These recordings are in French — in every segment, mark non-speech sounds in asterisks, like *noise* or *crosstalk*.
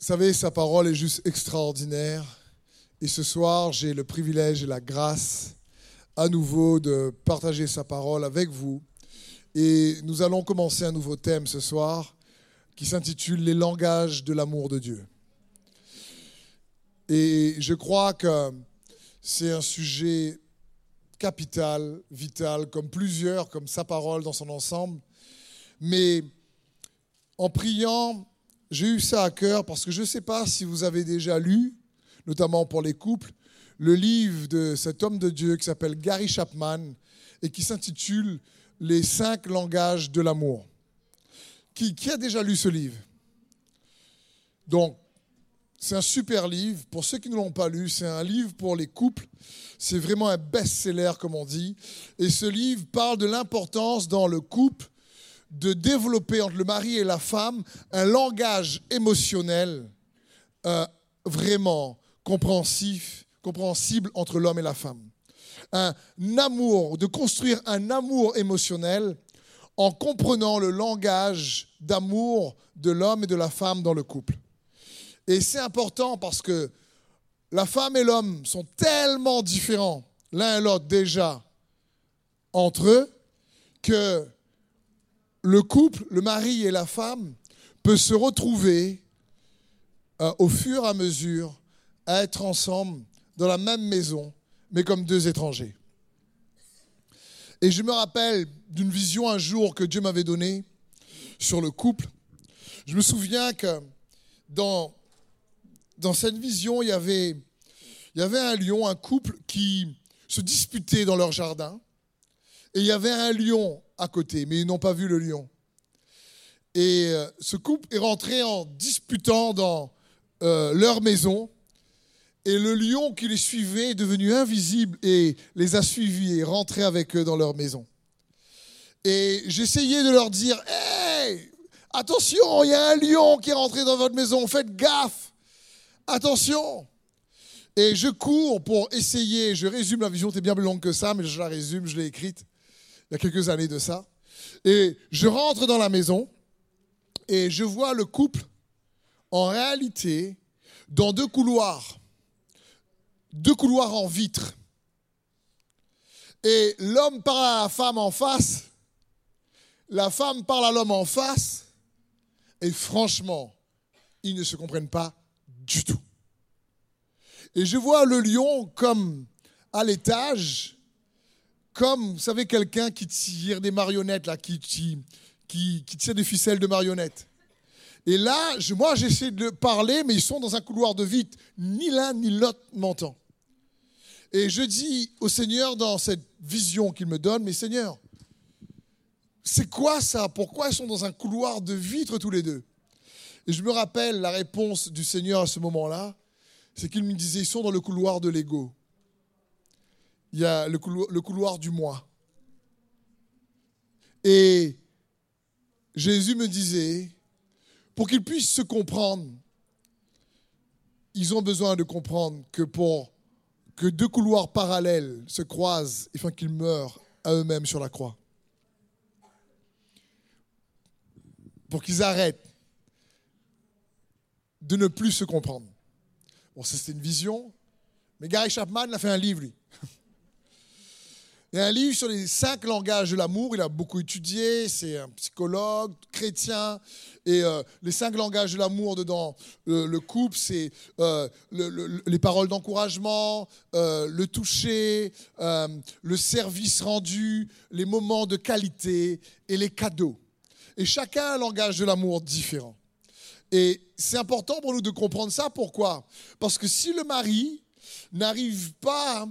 Vous savez, sa parole est juste extraordinaire. Et ce soir, j'ai le privilège et la grâce à nouveau de partager sa parole avec vous. Et nous allons commencer un nouveau thème ce soir qui s'intitule Les langages de l'amour de Dieu. Et je crois que c'est un sujet capital, vital, comme plusieurs, comme sa parole dans son ensemble. Mais en priant, j'ai eu ça à cœur parce que je ne sais pas si vous avez déjà lu, notamment pour les couples, le livre de cet homme de Dieu qui s'appelle Gary Chapman et qui s'intitule Les cinq langages de l'amour. Qui, qui, a déjà lu ce livre? Donc, c'est un super livre. Pour ceux qui ne l'ont pas lu, c'est un livre pour les couples. C'est vraiment un best-seller, comme on dit. Et ce livre parle de l'importance dans le couple de développer entre le mari et la femme un langage émotionnel euh, vraiment compréhensif, compréhensible entre l'homme et la femme. Un amour, de construire un amour émotionnel en comprenant le langage d'amour de l'homme et de la femme dans le couple. Et c'est important parce que la femme et l'homme sont tellement différents l'un et l'autre déjà entre eux que le couple, le mari et la femme, peut se retrouver euh, au fur et à mesure à être ensemble dans la même maison, mais comme deux étrangers. Et je me rappelle d'une vision un jour que Dieu m'avait donnée sur le couple. Je me souviens que dans, dans cette vision, il y, avait, il y avait un lion, un couple qui se disputait dans leur jardin. Et il y avait un lion à côté, mais ils n'ont pas vu le lion. Et euh, ce couple est rentré en disputant dans euh, leur maison. Et le lion qui les suivait est devenu invisible et les a suivis et rentré avec eux dans leur maison. Et j'essayais de leur dire Hé, attention, il y a un lion qui est rentré dans votre maison, faites gaffe, attention. Et je cours pour essayer, je résume la vision, c'est bien plus longue que ça, mais je la résume, je l'ai écrite il y a quelques années de ça. Et je rentre dans la maison et je vois le couple en réalité dans deux couloirs, deux couloirs en vitre. Et l'homme parle à la femme en face, la femme parle à l'homme en face, et franchement, ils ne se comprennent pas du tout. Et je vois le lion comme à l'étage, comme, vous savez, quelqu'un qui tire des marionnettes, là, qui, qui, tire des ficelles de marionnettes. Et là, moi, j'essaie de parler, mais ils sont dans un couloir de vide. Ni l'un ni l'autre m'entend. Et je dis au Seigneur dans cette vision qu'il me donne, mais Seigneur, c'est quoi ça? Pourquoi ils sont dans un couloir de vitre tous les deux? Et je me rappelle la réponse du Seigneur à ce moment-là, c'est qu'il me disait, ils sont dans le couloir de l'ego il y a le couloir, du moi. Et Jésus me disait, pour qu'ils puissent se comprendre, ils ont besoin de comprendre que pour que deux couloirs parallèles se croisent, il faut qu'ils meurent à eux-mêmes sur la croix. Pour qu'ils arrêtent de ne plus se comprendre. Bon, ça c'était une vision, mais Gary Chapman a fait un livre, lui. *laughs* Il y a un livre sur les cinq langages de l'amour. Il a beaucoup étudié. C'est un psychologue chrétien. Et euh, les cinq langages de l'amour dedans, le, couple, c'est euh, les paroles d'encouragement, euh, le toucher, le service rendu, les moments de qualité et les cadeaux. Et chacun a un langage de l'amour différent. Et c'est important pour nous de comprendre ça. Pourquoi? Parce que si le mari n'arrive pas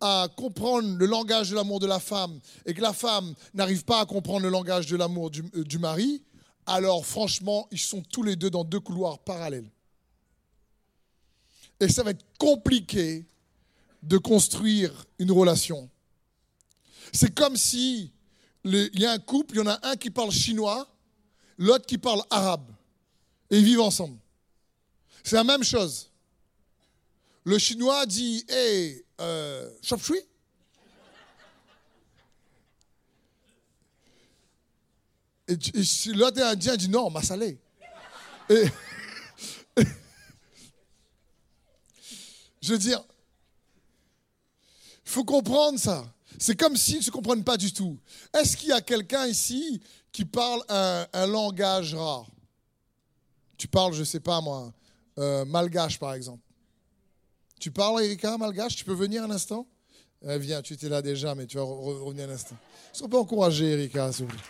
à comprendre le langage de l'amour de la femme et que la femme n'arrive pas à comprendre le langage de l'amour du, euh, du, mari, alors franchement, ils sont tous les deux dans deux couloirs parallèles. Et ça va être compliqué de construire une relation. C'est comme si il y a un couple, il y en a un qui parle chinois, l'autre qui parle arabe, et ils vivent ensemble. C'est la même chose. Le chinois dit Hé, euh, chop chui Et, l'autre indien dit non, ma salé. Et, *laughs* Je veux dire, il faut comprendre ça. C'est comme s'ils ne se comprennent pas du tout. Est-ce qu'il y a quelqu'un ici qui parle un, un langage rare? Tu parles, je ne sais pas moi, euh, malgache par exemple. Tu parles, Erika, malgache? Tu peux venir un instant? Eh, Viens, tu étais là déjà, mais tu vas revenir un instant. Sois pas encouragé, Erika, s'il vous plaît.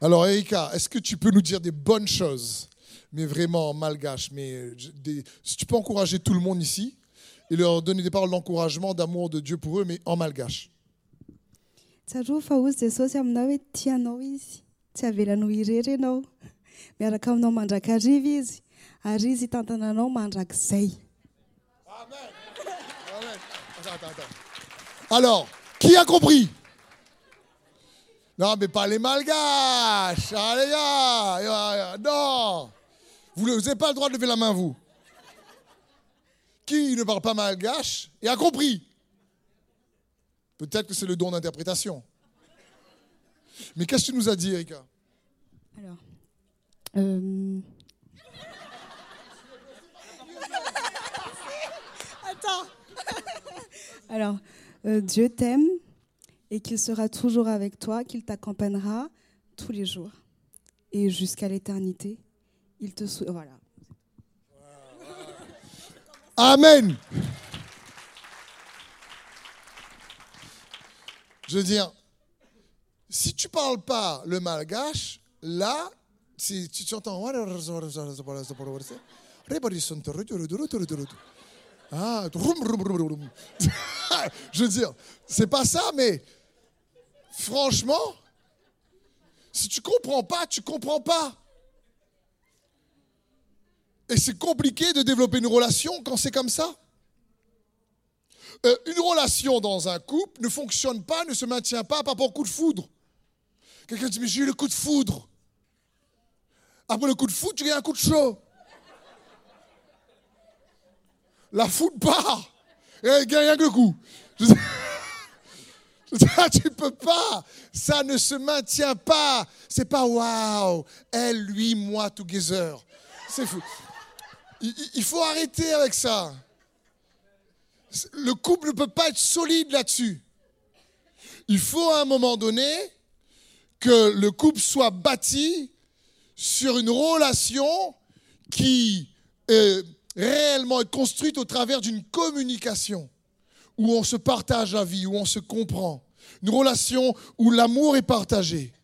Alors, Erika, est-ce que tu peux nous dire des bonnes choses, mais vraiment en malgache mais Si tu peux encourager tout le monde ici et leur donner des paroles d'encouragement, d'amour de Dieu pour eux, mais en malgache. Alors, qui a compris? Non, mais pas les malgaches. Les gars, non. Vous n'avez pas le droit de lever la main, vous. Qui ne parle pas malgache et a compris? Peut-être que c'est le don d'interprétation. Mais qu'est-ce que tu nous as dit, Erika? Euh... Attends. Alors, euh, Dieu t'aime et qu'il sera toujours avec toi, qu'il t'accompagnera tous les jours et jusqu'à l'éternité. Il te voilà. Amen. Je veux dire, si tu parles pas le malgache, là, si tu entends. Ah, je veux dire, c'est pas ça, mais franchement, si tu comprends pas, tu comprends pas. Et c'est compliqué de développer une relation quand c'est comme ça. Euh, une relation dans un couple ne fonctionne pas, ne se maintient pas par rapport au coup de foudre. Quelqu'un dit, mais j'ai eu le coup de foudre. Après le coup de foudre, tu as un coup de chaud. La foudre part. Et que le coup. *laughs* tu peux pas. Ça ne se maintient pas. C'est pas waouh. Elle, lui, moi, together. C'est fou. Il faut arrêter avec ça. Le couple ne peut pas être solide là-dessus. Il faut à un moment donné que le couple soit bâti sur une relation qui est réellement construite au travers d'une communication où on se partage la vie, où on se comprend. Une relation où l'amour est partagé.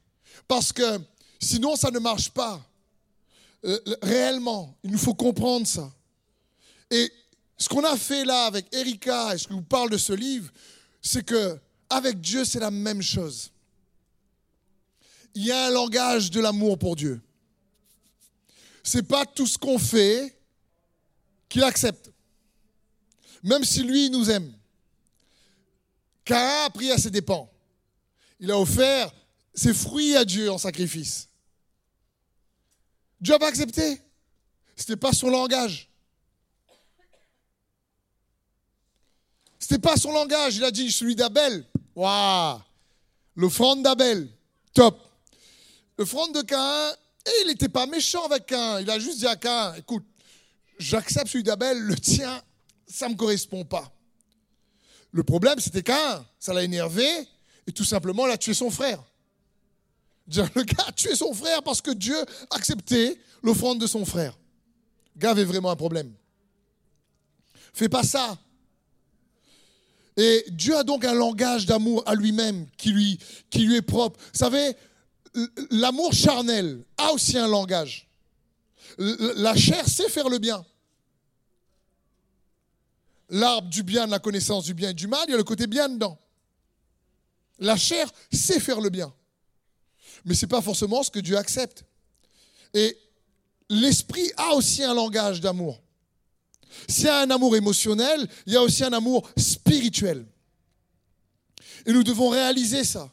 Parce que sinon, ça ne marche pas. Euh, réellement, il nous faut comprendre ça. Et ce qu'on a fait là avec Erika, et ce que vous parle de ce livre, c'est que avec Dieu, c'est la même chose il y a un langage de l'amour pour Dieu. C'est pas tout ce qu'on fait qu'il accepte. Même si lui nous aime. Cain a pris à ses dépens. Il a offert ses fruits à Dieu en sacrifice. Dieu n'a pas accepté. Ce n'était pas son langage. Ce n'était pas son langage. Il a dit celui d'Abel. Waouh L'offrande d'Abel. Top front de Cain, et il n'était pas méchant avec Cain. Il a juste dit à Cain, écoute, j'accepte celui d'Abel, le tien, ça ne me correspond pas. Le problème, c'était Cain, ça l'a énervé, et tout simplement, il a tué son frère. Le gars a tué son frère parce que Dieu acceptait l'offrande de son frère. Le gars avait vraiment un problème. Fais pas ça. Et Dieu a donc un langage d'amour à lui-même qui lui, qui lui est propre. Vous savez, l'amour charnel a aussi un langage. La chair sait faire le bien. L'arbre du bien, de la connaissance du bien et du mal, il y a le côté bien dedans. La chair sait faire le bien. Mais ce n'est pas forcément ce que Dieu accepte. Et l'esprit a aussi un langage d'amour. S'il y a un amour émotionnel, il y a aussi un amour spirituel. Et nous devons réaliser ça.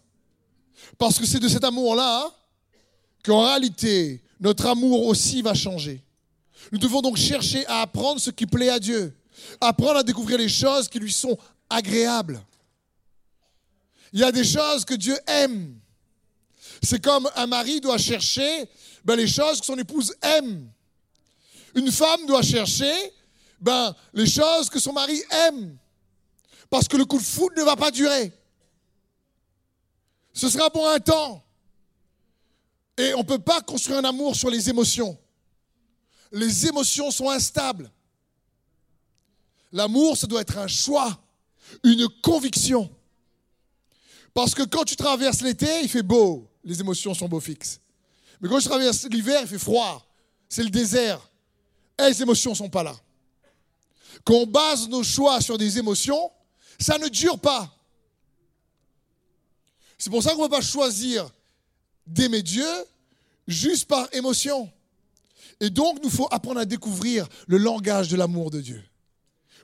Parce que c'est de cet amour-là qu'en réalité, notre amour aussi va changer. Nous devons donc chercher à apprendre ce qui plaît à Dieu, apprendre à découvrir les choses qui lui sont agréables. Il y a des choses que Dieu aime. C'est comme un mari doit chercher ben, les choses que son épouse aime. Une femme doit chercher ben, les choses que son mari aime. Parce que le coup de foudre ne va pas durer. Ce sera pour un temps. Et on ne peut pas construire un amour sur les émotions. Les émotions sont instables. L'amour, ça doit être un choix, une conviction. Parce que quand tu traverses l'été, il fait beau, les émotions sont beau fixes. Mais quand tu traverses l'hiver, il fait froid, c'est le désert. Et les émotions ne sont pas là. Quand on base nos choix sur des émotions, ça ne dure pas. C'est pour ça qu'on ne peut pas choisir d'aimer Dieu juste par émotion. Et donc, nous faut apprendre à découvrir le langage de l'amour de Dieu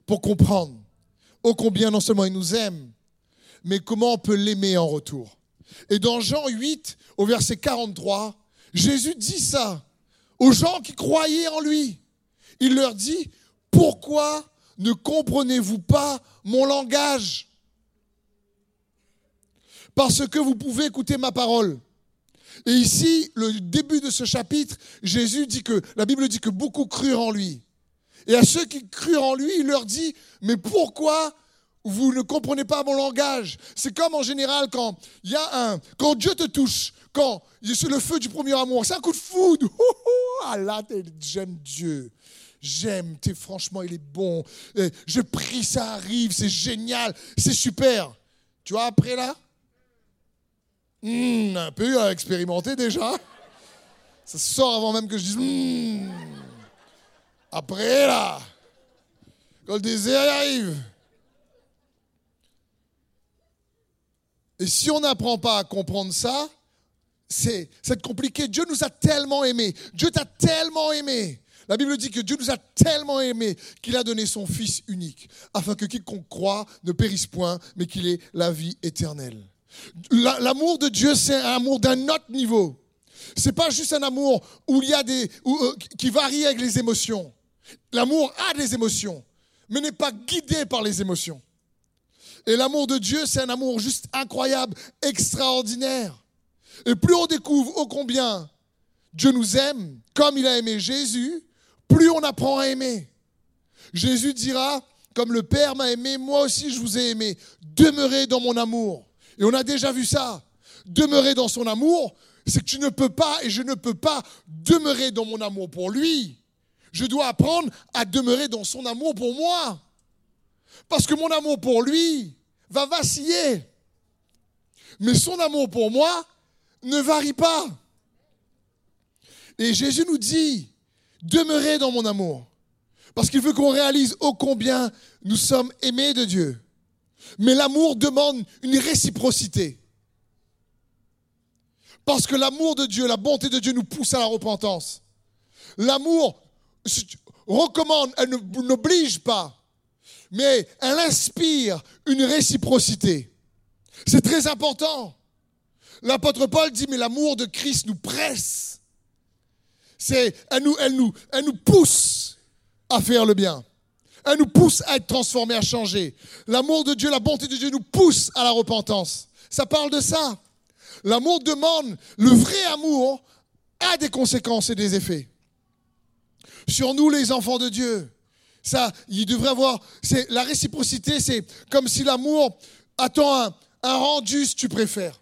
pour comprendre ô combien non seulement il nous aime, mais comment on peut l'aimer en retour. Et dans Jean 8, au verset 43, Jésus dit ça aux gens qui croyaient en lui. Il leur dit, pourquoi ne comprenez-vous pas mon langage? Parce que vous pouvez écouter ma parole. Et ici, le début de ce chapitre, Jésus dit que, la Bible dit que beaucoup crurent en lui. Et à ceux qui crurent en lui, il leur dit, mais pourquoi vous ne comprenez pas mon langage? C'est comme en général quand il y a un, quand Dieu te touche, quand c'est le feu du premier amour, c'est un coup de foudre. *laughs* Ah là, j'aime Dieu. J'aime, franchement, il est bon. Je prie, ça arrive, c'est génial, c'est super. Tu vois, après là, hmm, un peu à expérimenter déjà. Ça sort avant même que je dise. Hmm. Après, là, quand le désert arrive. Et si on n'apprend pas à comprendre ça, c'est compliqué. Dieu nous a tellement aimés. Dieu t'a tellement aimé. La Bible dit que Dieu nous a tellement aimés qu'il a donné son Fils unique, afin que quiconque croit ne périsse point, mais qu'il ait la vie éternelle. L'amour de Dieu, c'est un amour d'un autre niveau. C'est pas juste un amour où il y a des, euh, qui varie avec les émotions. L'amour a des émotions, mais n'est pas guidé par les émotions. Et l'amour de Dieu, c'est un amour juste incroyable, extraordinaire. Et plus on découvre ô combien Dieu nous aime, comme il a aimé Jésus, plus on apprend à aimer. Jésus dira, comme le Père m'a aimé, moi aussi je vous ai aimé. Demeurez dans mon amour. Et on a déjà vu ça. Demeurer dans son amour, c'est que tu ne peux pas et je ne peux pas demeurer dans mon amour pour lui je dois apprendre à demeurer dans son amour pour moi. Parce que mon amour pour lui va vaciller. Mais son amour pour moi ne varie pas. Et Jésus nous dit, demeurez dans mon amour. Parce qu'il veut qu'on réalise ô combien nous sommes aimés de Dieu. Mais l'amour demande une réciprocité. Parce que l'amour de Dieu, la bonté de Dieu nous pousse à la repentance. L'amour recommande, elle n'oblige pas, mais elle inspire une réciprocité. C'est très important. L'apôtre Paul dit, mais l'amour de Christ nous presse. Elle nous, elle nous, elle nous pousse à faire le bien. Elle nous pousse à être transformés, à changer. L'amour de Dieu, la bonté de Dieu nous pousse à la repentance. Ça parle de ça. L'amour demande, le vrai amour a des conséquences et des effets sur nous les enfants de Dieu. Ça, il devrait avoir. C'est la réciprocité, c'est comme si l'amour attend un, un rendu, si tu préfères.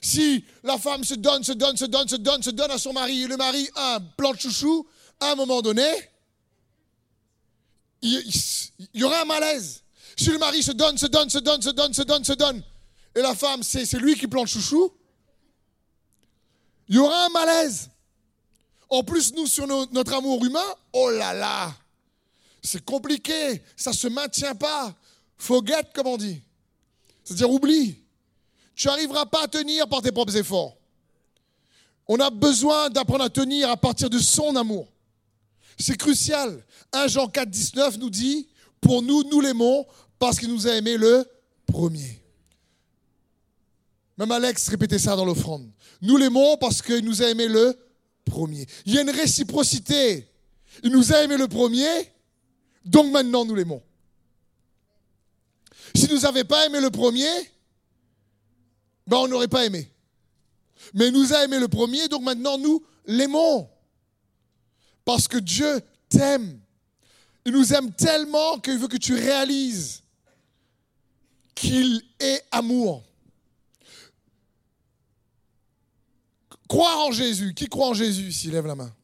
Si la femme se donne, se donne, se donne, se donne, se donne à son mari, et le mari a un plan de chouchou, à un moment donné, il, y aura un malaise. Si le mari se donne, se donne, se donne, se donne, se donne, se donne, et la femme, c'est lui qui plante chouchou, il y aura un malaise. En plus, nous, sur notre amour humain, oh là là, c'est compliqué, ça ne se maintient pas. Forget, comme on dit. C'est-à-dire, oublie. Tu n'arriveras pas à tenir par tes propres efforts. On a besoin d'apprendre à tenir à partir de son amour. C'est crucial. 1 Jean 4, 19 nous dit, pour nous, nous l'aimons parce qu'il nous a aimé le premier. Même Alex répétait ça dans l'offrande. Nous l'aimons parce qu'il nous a aimé le premier. Il y a une réciprocité. Il nous a aimé le premier, donc maintenant nous l'aimons. Si nous n'avions pas aimé le premier, ben on n'aurait pas aimé. Mais il nous a aimé le premier, donc maintenant nous l'aimons. Parce que Dieu t'aime. Il nous aime tellement qu'il veut que tu réalises qu'il est amour. Croire en Jésus. Qui croit en Jésus s'il lève la main?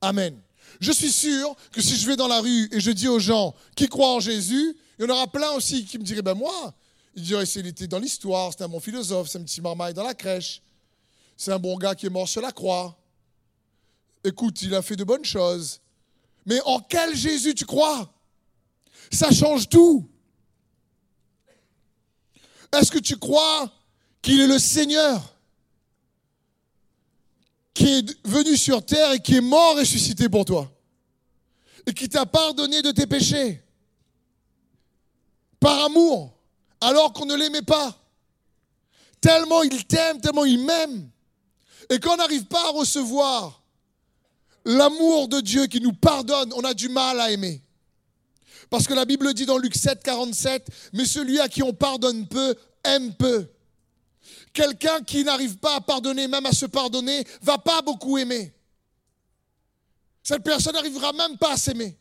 Amen. Je suis sûr que si je vais dans la rue et je dis aux gens qui croient en Jésus, il y en aura plein aussi qui me diraient, ben moi, il dirait, il était dans l'histoire, c'est un bon philosophe, c'est un petit marmaille dans la crèche, c'est un bon gars qui est mort sur la croix. Écoute, il a fait de bonnes choses. Mais en quel Jésus tu crois? Ça change tout. Est-ce que tu crois qu'il est le Seigneur qui est venu sur terre et qui est mort ressuscité pour toi? Et qui t'a pardonné de tes péchés? Par amour alors qu'on ne l'aimait pas Tellement il t'aime, tellement il m'aime. Et quand on n'arrive pas à recevoir l'amour de Dieu qui nous pardonne, on a du mal à aimer. Parce que la Bible dit dans Luc 7, 47, mais celui à qui on pardonne peu, aime peu. Quelqu'un qui n'arrive pas à pardonner, même à se pardonner, va pas beaucoup aimer. Cette personne n'arrivera même pas à s'aimer.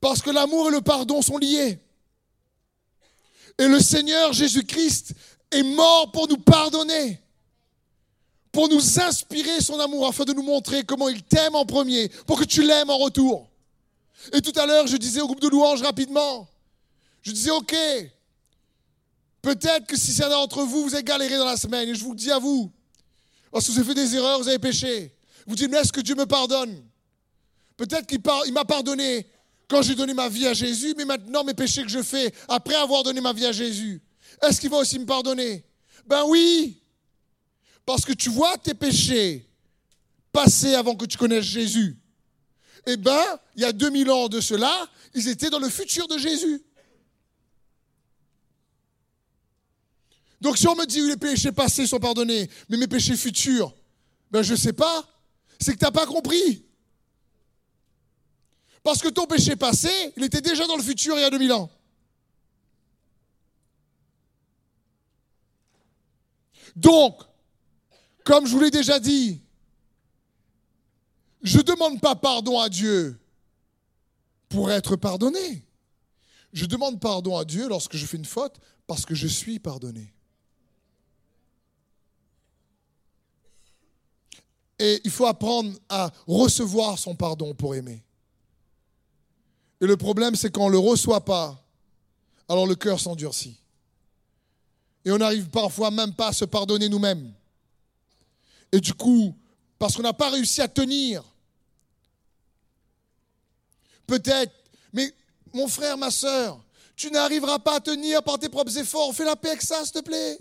Parce que l'amour et le pardon sont liés. Et le Seigneur Jésus-Christ est mort pour nous pardonner, pour nous inspirer son amour, afin de nous montrer comment il t'aime en premier, pour que tu l'aimes en retour. Et tout à l'heure, je disais au groupe de louanges rapidement, je disais, OK, Peut-être que si certains d'entre vous, vous avez galéré dans la semaine, et je vous le dis à vous, parce que vous avez fait des erreurs, vous avez péché, vous dites, mais est-ce que Dieu me pardonne? Peut-être qu'il m'a pardonné quand j'ai donné ma vie à Jésus, mais maintenant mes péchés que je fais après avoir donné ma vie à Jésus, est-ce qu'il va aussi me pardonner? Ben oui, parce que tu vois tes péchés passer avant que tu connaisses Jésus. Eh ben, il y a 2000 ans de cela, ils étaient dans le futur de Jésus. Donc si on me dit que les péchés passés sont pardonnés, mais mes péchés futurs, ben je ne sais pas, c'est que tu n'as pas compris. Parce que ton péché passé, il était déjà dans le futur il y a 2000 ans. Donc, comme je vous l'ai déjà dit, je ne demande pas pardon à Dieu pour être pardonné. Je demande pardon à Dieu lorsque je fais une faute parce que je suis pardonné. Et il faut apprendre à recevoir son pardon pour aimer. Et le problème, c'est qu'on ne le reçoit pas, alors le cœur s'endurcit. Et on n'arrive parfois même pas à se pardonner nous-mêmes. Et du coup, parce qu'on n'a pas réussi à tenir, peut-être, mais mon frère, ma soeur, tu n'arriveras pas à tenir par tes propres efforts. Fais la paix avec ça, s'il te plaît.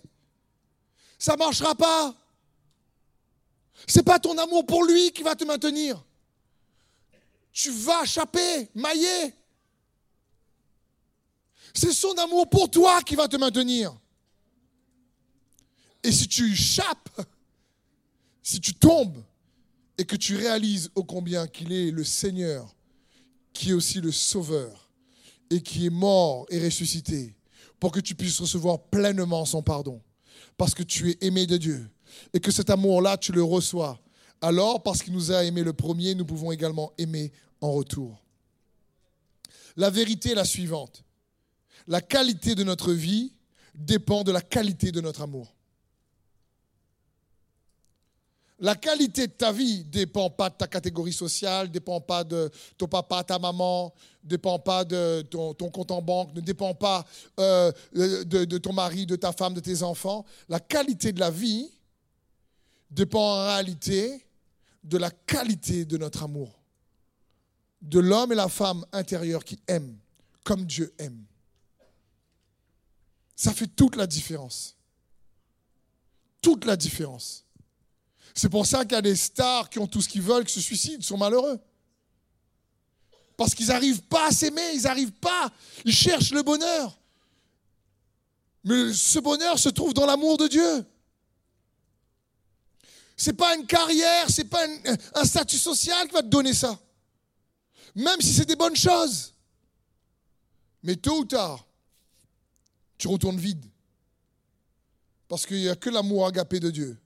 Ça ne marchera pas. Ce n'est pas ton amour pour lui qui va te maintenir. Tu vas chapper, mailler. C'est son amour pour toi qui va te maintenir. Et si tu chapes, si tu tombes et que tu réalises ô combien qu'il est le Seigneur, qui est aussi le Sauveur, et qui est mort et ressuscité, pour que tu puisses recevoir pleinement son pardon, parce que tu es aimé de Dieu, et que cet amour-là, tu le reçois, alors, parce qu'il nous a aimé le premier, nous pouvons également aimer en retour. La vérité est la suivante. La qualité de notre vie dépend de la qualité de notre amour. La qualité de ta vie ne dépend pas de ta catégorie sociale, ne dépend pas de ton papa, ta maman, ne dépend pas de ton, compte en banque, ne dépend pas euh, de ton mari, de ta femme, de tes enfants. La qualité de la vie dépend en réalité de la qualité de notre amour, de l'homme et la femme intérieure qui aiment comme Dieu aime. Ça fait toute la différence. Toute la différence. C'est pour ça qu'il y a des stars qui ont tout ce qu'ils veulent, qui se suicident, sont malheureux. Parce qu'ils n'arrivent pas à s'aimer, ils n'arrivent pas, ils cherchent le bonheur. Mais ce bonheur se trouve dans l'amour de Dieu. Ce n'est pas une carrière, ce n'est pas un, statut social qui va te donner ça. Même si c'est des bonnes choses. Mais tôt ou tard, tu retournes vide. Parce qu'il n'y a que l'amour agapé de Dieu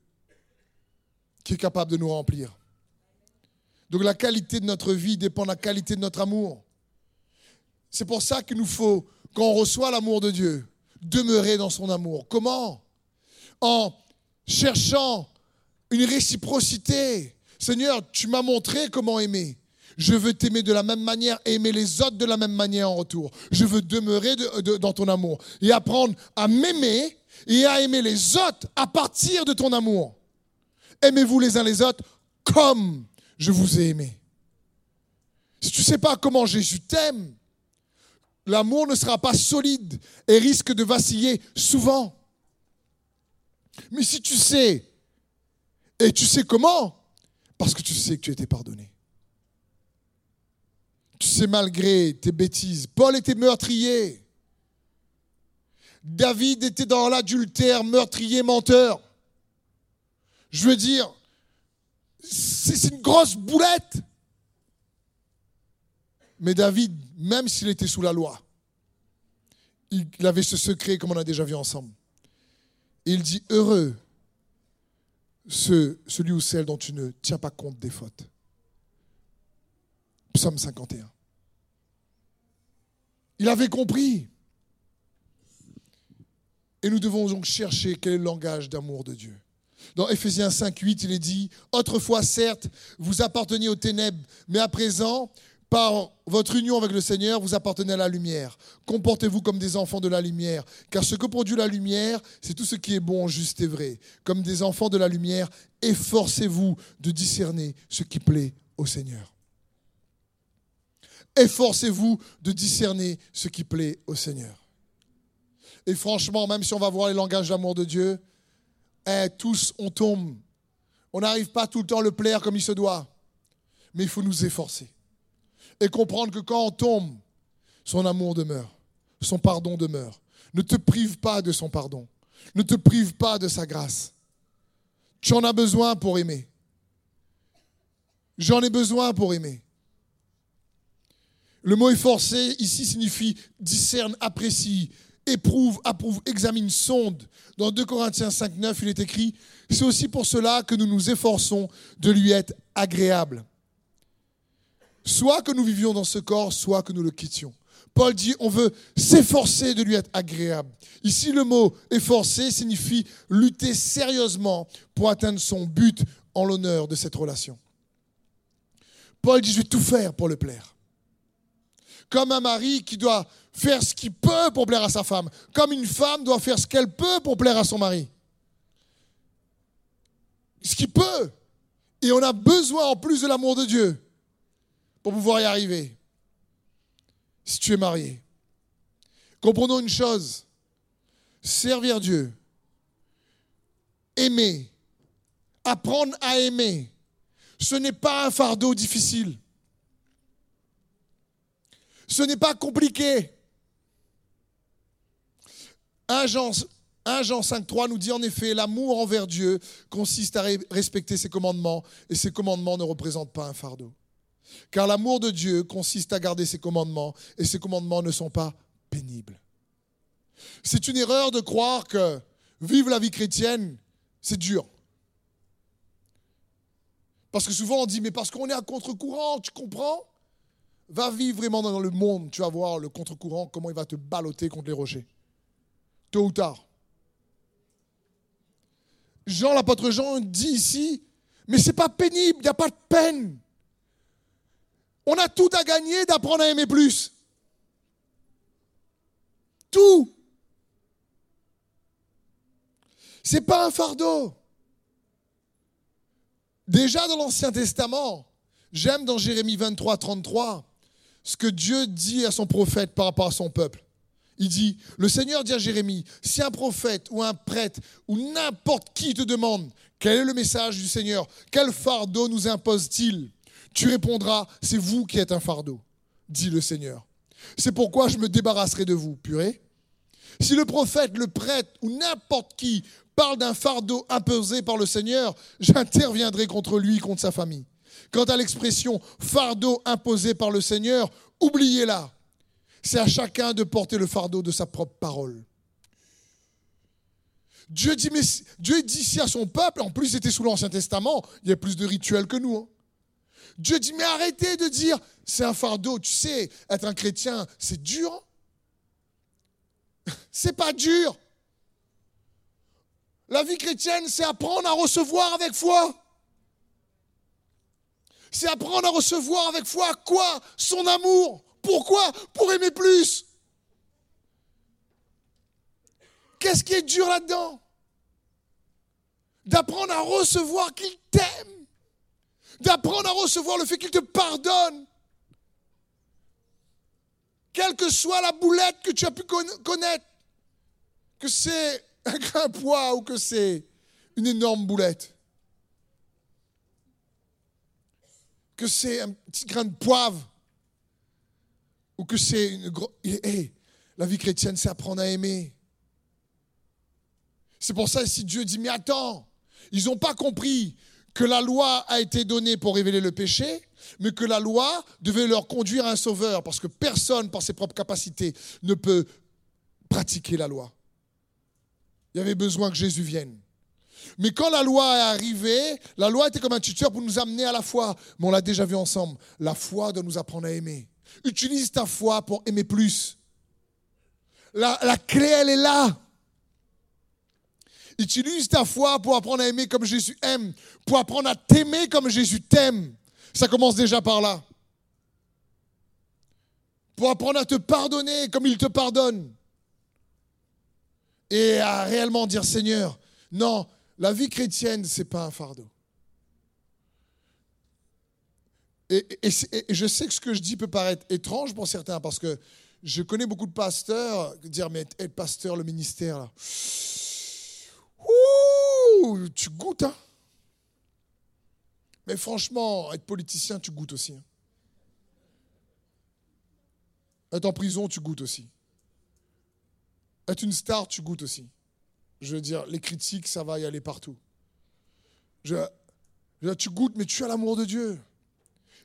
qui est capable de nous remplir. Donc la qualité de notre vie dépend de la qualité de notre amour. C'est pour ça qu'il nous faut, quand on reçoit l'amour de Dieu, demeurer dans son amour. Comment? En cherchant une réciprocité. Seigneur, tu m'as montré comment aimer. Je veux t'aimer de la même manière et aimer les autres de la même manière en retour. Je veux demeurer dans ton amour et apprendre à m'aimer et à aimer les autres à partir de ton amour. Aimez-vous les uns les autres comme je vous ai aimé. Si tu ne sais pas comment Jésus t'aime, l'amour ne sera pas solide et risque de vaciller souvent. Mais si tu sais, et tu sais comment, parce que tu sais que tu as été pardonné. Tu sais malgré tes bêtises. Paul était meurtrier. David était dans l'adultère, meurtrier, menteur. Je veux dire, c'est une grosse boulette. Mais David, même s'il était sous la loi, il avait ce secret comme on a déjà vu ensemble. il dit, heureux celui ou celle dont tu ne tiens pas compte des fautes. Psaume 51. Il avait compris. Et nous devons donc chercher quel est le langage d'amour de Dieu. Dans Ephésiens 5, 8, il est dit, Autrefois, certes, vous apparteniez aux ténèbres, mais à présent, par votre union avec le Seigneur, vous appartenez à la lumière. Comportez-vous comme des enfants de la lumière, car ce que produit la lumière, c'est tout ce qui est bon, juste et vrai. Comme des enfants de la lumière, efforcez-vous de discerner ce qui plaît au Seigneur. Efforcez-vous de discerner ce qui plaît au Seigneur. Et franchement, même si on va voir les langages d'amour de Dieu, eh, tous, on tombe. On n'arrive pas tout le temps à le plaire comme il se doit. Mais il faut nous efforcer. Et comprendre que quand on tombe, son amour demeure. Son pardon demeure. Ne te prive pas de son pardon. Ne te prive pas de sa grâce. Tu en as besoin pour aimer. J'en ai besoin pour aimer. Le mot efforcé ici signifie discerne, apprécie, éprouve, approuve, examine, sonde. Dans 2 Corinthiens 5, 9, il est écrit, c'est aussi pour cela que nous nous efforçons de lui être agréable. Soit que nous vivions dans ce corps, soit que nous le quittions. Paul dit, on veut s'efforcer de lui être agréable. Ici, le mot efforcer signifie lutter sérieusement pour atteindre son but en l'honneur de cette relation. Paul dit, je vais tout faire pour le plaire. Comme un mari qui doit faire ce qu'il peut pour plaire à sa femme, comme une femme doit faire ce qu'elle peut pour plaire à son mari. Ce qu'il peut. Et on a besoin en plus de l'amour de Dieu pour pouvoir y arriver. Si tu es marié. Comprenons une chose. Servir Dieu. Aimer. Apprendre à aimer. Ce n'est pas un fardeau difficile. Ce n'est pas compliqué. 1 Jean, 1 Jean 5.3 nous dit en effet, l'amour envers Dieu consiste à respecter ses commandements et ses commandements ne représentent pas un fardeau. Car l'amour de Dieu consiste à garder ses commandements et ses commandements ne sont pas pénibles. C'est une erreur de croire que vivre la vie chrétienne, c'est dur. Parce que souvent on dit, mais parce qu'on est à contre-courant, tu comprends? Va vivre vraiment dans le monde, tu vas voir le contre-courant, comment il va te balloter contre les rochers tôt ou tard. Jean, l'apôtre Jean dit ici, mais ce n'est pas pénible, il n'y a pas de peine. On a tout à gagner d'apprendre à aimer plus. Tout. Ce n'est pas un fardeau. Déjà dans l'Ancien Testament, j'aime dans Jérémie 23, 33, ce que Dieu dit à son prophète par rapport à son peuple. Il dit, le Seigneur dit à Jérémie, si un prophète ou un prêtre ou n'importe qui te demande quel est le message du Seigneur, quel fardeau nous impose-t-il, tu répondras, c'est vous qui êtes un fardeau, dit le Seigneur. C'est pourquoi je me débarrasserai de vous, purée. Si le prophète, le prêtre ou n'importe qui parle d'un fardeau imposé par le Seigneur, j'interviendrai contre lui, contre sa famille. Quant à l'expression fardeau imposé par le Seigneur, oubliez-la. C'est à chacun de porter le fardeau de sa propre parole. Dieu dit, mais, Dieu dit ici à son peuple, en plus c'était sous l'Ancien Testament, il y a plus de rituels que nous. Hein. Dieu dit, mais arrêtez de dire, c'est un fardeau, tu sais, être un chrétien, c'est dur. Hein. c'est pas dur. La vie chrétienne, c'est apprendre à recevoir avec foi. C'est apprendre à recevoir avec foi quoi Son amour. Pourquoi Pour aimer plus. Qu'est-ce qui est dur là-dedans D'apprendre à recevoir qu'il t'aime. D'apprendre à recevoir le fait qu'il te pardonne. Quelle que soit la boulette que tu as pu connaître, que c'est un grain poids ou que c'est une énorme boulette, que c'est un petit grain de poivre ou que c'est une grosse... la vie chrétienne, c'est apprendre à aimer. C'est pour ça si Dieu dit, mais attends, ils n'ont pas compris que la loi a été donnée pour révéler le péché, mais que la loi devait leur conduire à un sauveur, parce que personne, par ses propres capacités, ne peut pratiquer la loi. Il y avait besoin que Jésus vienne. Mais quand la loi est arrivée, la loi était comme un tuteur pour nous amener à la foi. Mais on l'a déjà vu ensemble. La foi doit nous apprendre à aimer. Utilise ta foi pour aimer plus. La, clé, elle est là. Utilise ta foi pour apprendre à aimer comme Jésus aime, pour apprendre à t'aimer comme Jésus t'aime. Ça commence déjà par là. Pour apprendre à te pardonner comme il te pardonne. Et à réellement dire Seigneur, non, la vie chrétienne, ce n'est pas un fardeau. Et, je sais que ce que je dis peut paraître étrange pour certains, parce que je connais beaucoup de pasteurs dire, mais être pasteur, le ministère, là tu goûtes, hein Mais franchement, être politicien, tu goûtes aussi. Hein. être en prison, tu goûtes aussi. Être une star, tu goûtes aussi. Je veux dire, les critiques, ça va y aller partout. Tu goûtes, mais tu as l'amour de Dieu.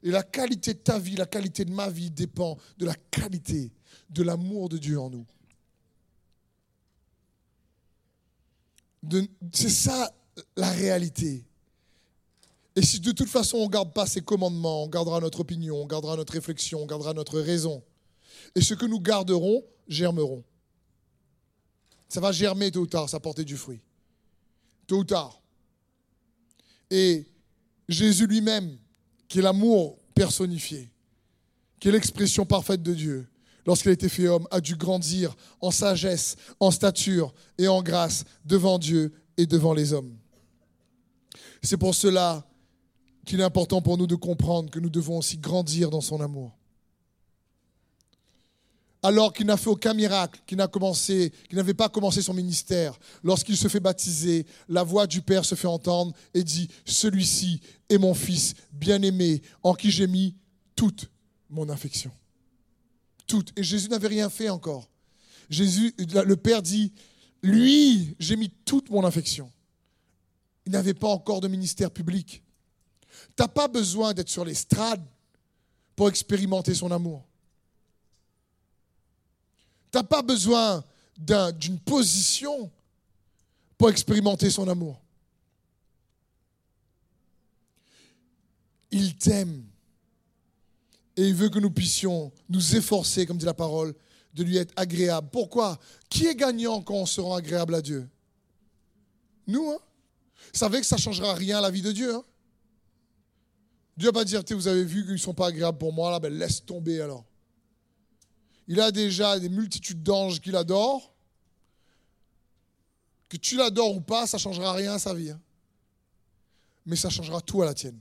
Et la qualité de ta vie, la qualité de ma vie dépend de la qualité de l'amour de Dieu en nous. C'est ça la réalité. Et si de toute façon on ne garde pas ces commandements, on gardera notre opinion, on gardera notre réflexion, on gardera notre raison. Et ce que nous garderons germeront. Ça va germer tôt ou tard, ça porter du fruit. Tôt ou tard. Et Jésus lui-même, qui est l'amour personnifié, qui est l'expression parfaite de Dieu, lorsqu'il a été fait homme, a dû grandir en sagesse, en stature et en grâce devant Dieu et devant les hommes. C'est pour cela qu'il est important pour nous de comprendre que nous devons aussi grandir dans son amour. Alors qu'il n'a fait aucun miracle, qu'il n'avait pas commencé son ministère, lorsqu'il se fait baptiser, la voix du Père se fait entendre et dit Celui-ci est mon Fils bien-aimé, en qui j'ai mis toute mon affection toutes. Et Jésus n'avait rien fait encore. Le Père dit, lui, j'ai mis toute mon affection. Il n'avait pas encore de ministère public. Tu n'as pas besoin d'être sur l'estrade pour expérimenter son amour. Tu n'as pas besoin d'une position pour expérimenter son amour. Il t'aime. Et il veut que nous puissions nous efforcer, comme dit la parole, de lui être agréable. Pourquoi? Qui est gagnant quand on se rend agréable à Dieu? Nous, hein? Vous savez que ça ne changera rien à la vie de Dieu. Hein? Dieu va pas dire, vous avez vu qu'ils ne sont pas agréables pour moi, là, ben laisse tomber alors. Il a déjà des multitudes d'anges qu'il adore. Que tu l'adores ou pas, ça ne changera rien à sa vie. Hein. Mais ça changera tout à la tienne.